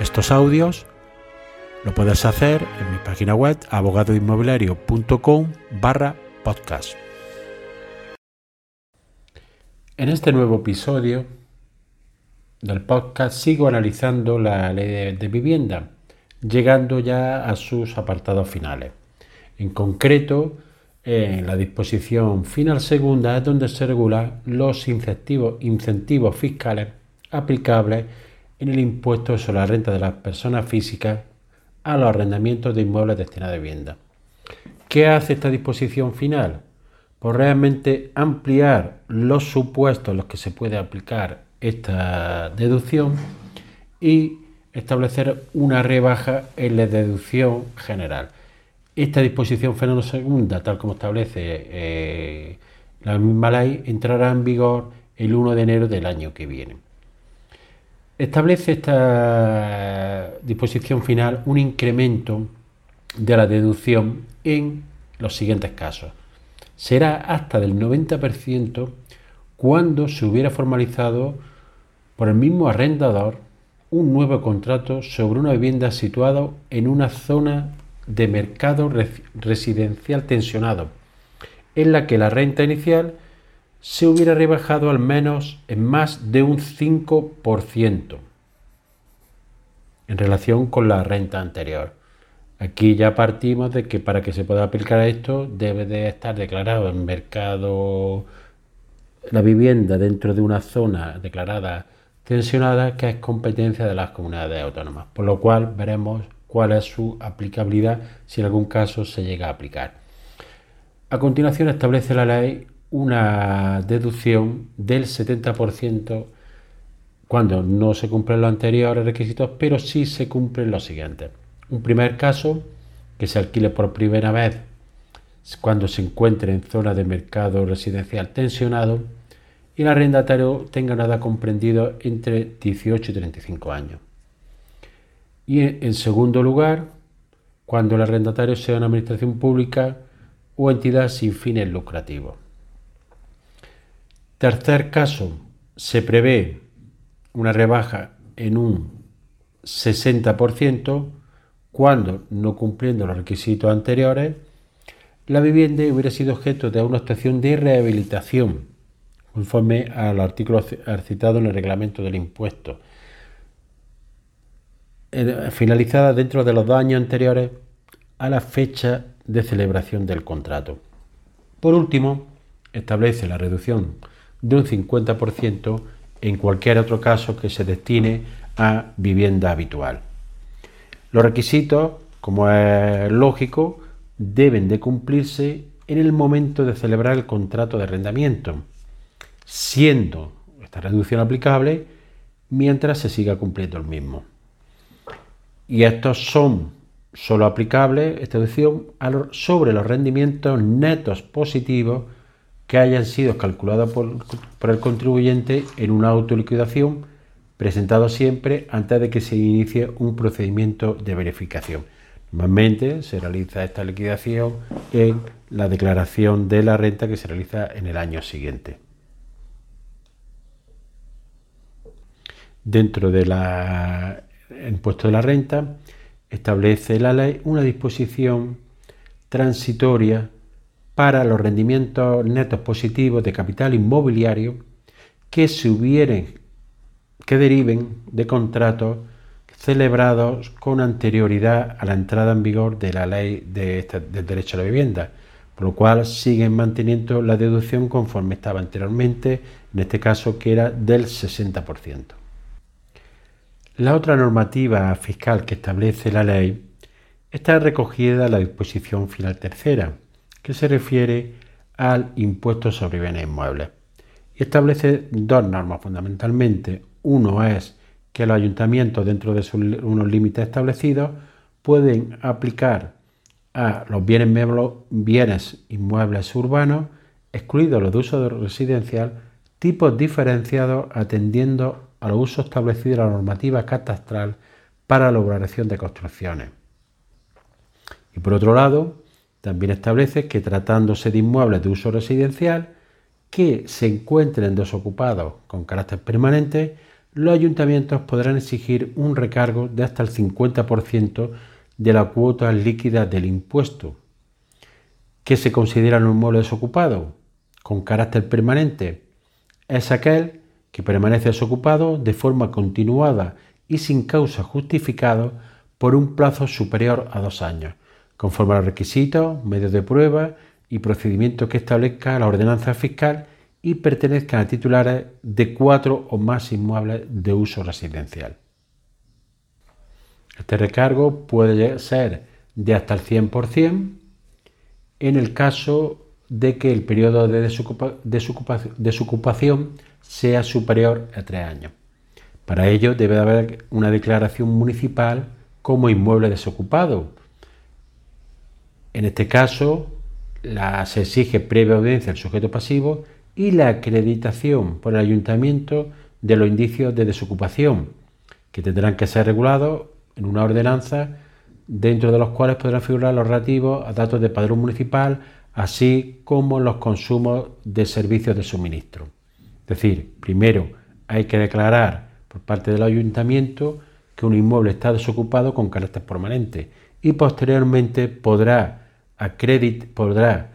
estos audios, lo puedes hacer en mi página web abogadoinmobiliario.com barra podcast. En este nuevo episodio del podcast sigo analizando la ley de, vivienda, llegando ya a sus apartados finales. En concreto, en la disposición final segunda es donde se regulan los incentivos fiscales aplicables en el impuesto sobre la renta de las personas físicas a los arrendamientos de inmuebles destinados a vivienda. ¿Qué hace esta disposición final? Pues realmente ampliar los supuestos en los que se puede aplicar esta deducción y establecer una rebaja en la deducción general. Esta disposición final segunda, tal como establece eh, la misma ley, entrará en vigor el 1 de enero del año que viene. Establece esta disposición final un incremento de la deducción en los siguientes casos. Será hasta del 90% cuando se hubiera formalizado por el mismo arrendador un nuevo contrato sobre una vivienda situada en una zona de mercado residencial tensionado, en la que la renta inicial se hubiera rebajado al menos en más de un 5% en relación con la renta anterior. Aquí ya partimos de que para que se pueda aplicar esto debe de estar declarado en mercado la vivienda dentro de una zona declarada tensionada que es competencia de las comunidades autónomas, por lo cual veremos cuál es su aplicabilidad si en algún caso se llega a aplicar. A continuación establece la ley una deducción del 70% cuando no se cumplen los anteriores requisitos, pero sí se cumplen los siguientes. Un primer caso, que se alquile por primera vez cuando se encuentre en zona de mercado residencial tensionado y el arrendatario tenga nada comprendido entre 18 y 35 años. Y en segundo lugar, cuando el arrendatario sea una administración pública o entidad sin fines lucrativos. Tercer caso, se prevé una rebaja en un 60% cuando, no cumpliendo los requisitos anteriores, la vivienda hubiera sido objeto de una estación de rehabilitación, conforme al artículo citado en el reglamento del impuesto, eh, finalizada dentro de los dos años anteriores a la fecha de celebración del contrato. Por último, establece la reducción de un 50% en cualquier otro caso que se destine a vivienda habitual. Los requisitos, como es lógico, deben de cumplirse en el momento de celebrar el contrato de arrendamiento, siendo esta reducción aplicable mientras se siga cumpliendo el mismo. Y estos son solo aplicables, esta deducción, sobre los rendimientos netos positivos que hayan sido calculados por, el contribuyente en una autoliquidación presentado siempre antes de que se inicie un procedimiento de verificación. Normalmente se realiza esta liquidación en la declaración de la renta que se realiza en el año siguiente. Dentro del impuesto de la renta establece la ley una disposición transitoria para los rendimientos netos positivos de capital inmobiliario que se hubieren, que deriven de contratos celebrados con anterioridad a la entrada en vigor de la ley de del derecho a la vivienda, por lo cual siguen manteniendo la deducción conforme estaba anteriormente, en este caso que era del 60%. La otra normativa fiscal que establece la ley está recogida en la disposición final tercera, que se refiere al impuesto sobre bienes inmuebles. Y establece dos normas fundamentalmente. Uno es que los ayuntamientos, dentro de unos límites establecidos, pueden aplicar a los bienes, bienes inmuebles urbanos, excluidos los de uso residencial, tipos diferenciados atendiendo a los usos establecidos en la normativa catastral para la elaboración de construcciones. Y por otro lado, también establece que tratándose de inmuebles de uso residencial que se encuentren desocupados con carácter permanente, los ayuntamientos podrán exigir un recargo de hasta el 50% de la cuota líquida del impuesto. ¿Qué se considera un inmueble desocupado con carácter permanente? Es aquel que permanece desocupado de forma continuada y sin causa justificada por un plazo superior a dos años, conforme a los requisitos, medios de prueba y procedimientos que establezca la ordenanza fiscal y pertenezcan a titulares de cuatro o más inmuebles de uso residencial. Este recargo puede ser de hasta el 100% en el caso de que el periodo de desocupación sea superior a tres años. Para ello debe haber una declaración municipal como inmueble desocupado. En este caso, se exige previa audiencia al sujeto pasivo y la acreditación por el ayuntamiento de los indicios de desocupación, que tendrán que ser regulados en una ordenanza dentro de los cuales podrán figurar los relativos a datos de padrón municipal, así como los consumos de servicios de suministro. Es decir, primero hay que declarar por parte del ayuntamiento que un inmueble está desocupado con carácter permanente y posteriormente podrá, podrá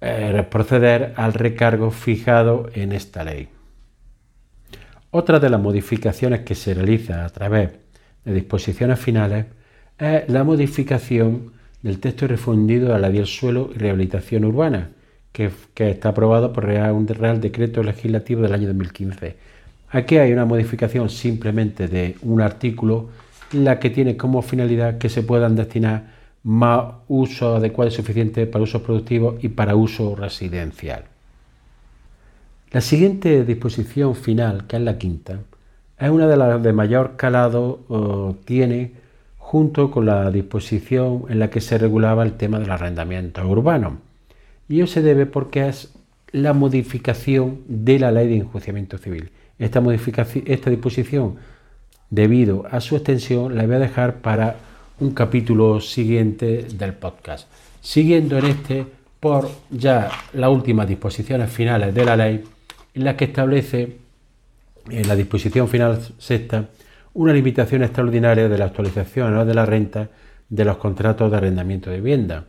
eh, proceder al recargo fijado en esta ley. Otra de las modificaciones que se realiza a través de disposiciones finales es la modificación del texto refundido a la del suelo y rehabilitación urbana, que, está aprobado por un Real Decreto Legislativo del año 2015. Aquí hay una modificación simplemente de un artículo, la que tiene como finalidad que se puedan destinar más uso adecuado y suficiente para usos productivos y para uso residencial. La siguiente disposición final, que es la quinta, es una de las de mayor calado, tiene junto con la disposición en la que se regulaba el tema del arrendamiento urbano. Y ello se debe porque es la modificación de la ley de enjuiciamiento civil. Esta, modificación, esta disposición, debido a su extensión, la voy a dejar para un capítulo siguiente del podcast. Siguiendo en este por ya las últimas disposiciones finales de la ley, en las que establece en la disposición final sexta una limitación extraordinaria de la actualización de la renta de los contratos de arrendamiento de vivienda.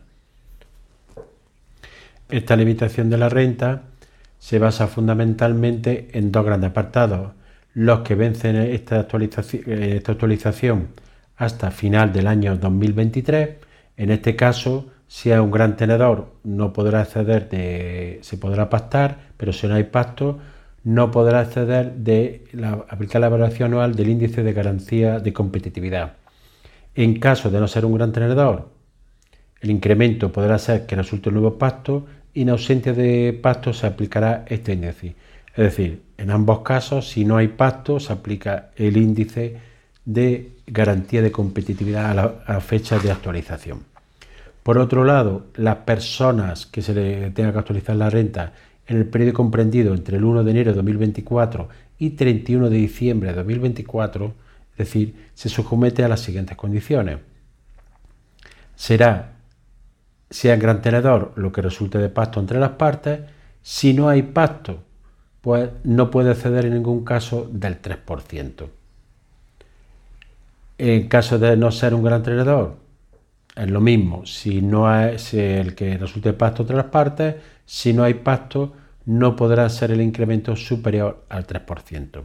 Esta limitación de la renta se basa fundamentalmente en dos grandes apartados, los que vencen esta actualización, esta actualización hasta final del año 2023. En este caso, si es un gran tenedor, no podrá acceder de, se podrá pactar, pero si no hay pacto, no podrá acceder de la, aplicar la evaluación anual del índice de garantía de competitividad. En caso de no ser un gran tenedor, el incremento podrá ser que resulte un nuevo pacto y en ausencia de pacto se aplicará este índice. Es decir, en ambos casos, si no hay pacto, se aplica el índice de garantía de competitividad a la, fecha de actualización. Por otro lado, las personas que se le tenga que actualizar la renta en el periodo comprendido entre el 1 de enero de 2024 y 31 de diciembre de 2024, es decir, se somete a las siguientes condiciones. Será, sea gran tenedor, lo que resulte de pacto entre las partes. Si no hay pacto, pues no puede ceder en ningún caso del 3%. En caso de no ser un gran tenedor, es lo mismo. Si no es el que resulte pacto entre las partes, si no hay pacto, no podrá ser el incremento superior al 3%.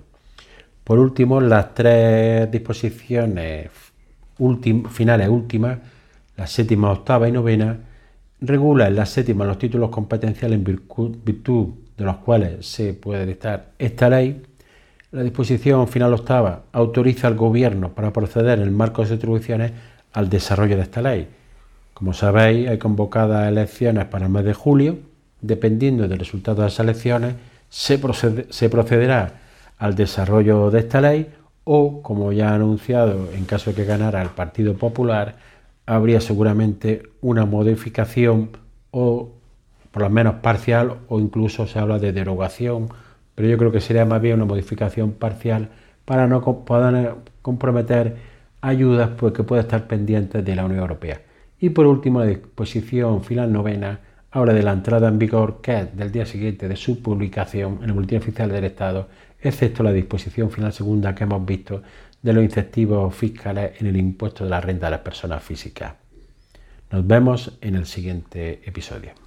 Por último, las tres disposiciones finales últimas, la séptima, octava y novena, regulan la séptima los títulos competenciales en virtud de los cuales se puede dictar esta ley. La disposición final octava autoriza al Gobierno para proceder en el marco de atribuciones al desarrollo de esta ley. Como sabéis, hay convocadas elecciones para el mes de julio. Dependiendo del resultado de las elecciones, se, procederá al desarrollo de esta ley o, como ya ha anunciado, en caso de que ganara el Partido Popular, habría seguramente una modificación o por lo menos parcial o incluso se habla de derogación, pero yo creo que sería más bien una modificación parcial para no poder comprometer ayudas pues, que puedan estar pendientes de la Unión Europea. Y por último, la disposición final novena habla de la entrada en vigor que es del día siguiente de su publicación en el Boletín Oficial del Estado, excepto la disposición final segunda que hemos visto de los incentivos fiscales en el impuesto de la renta de las personas físicas. Nos vemos en el siguiente episodio.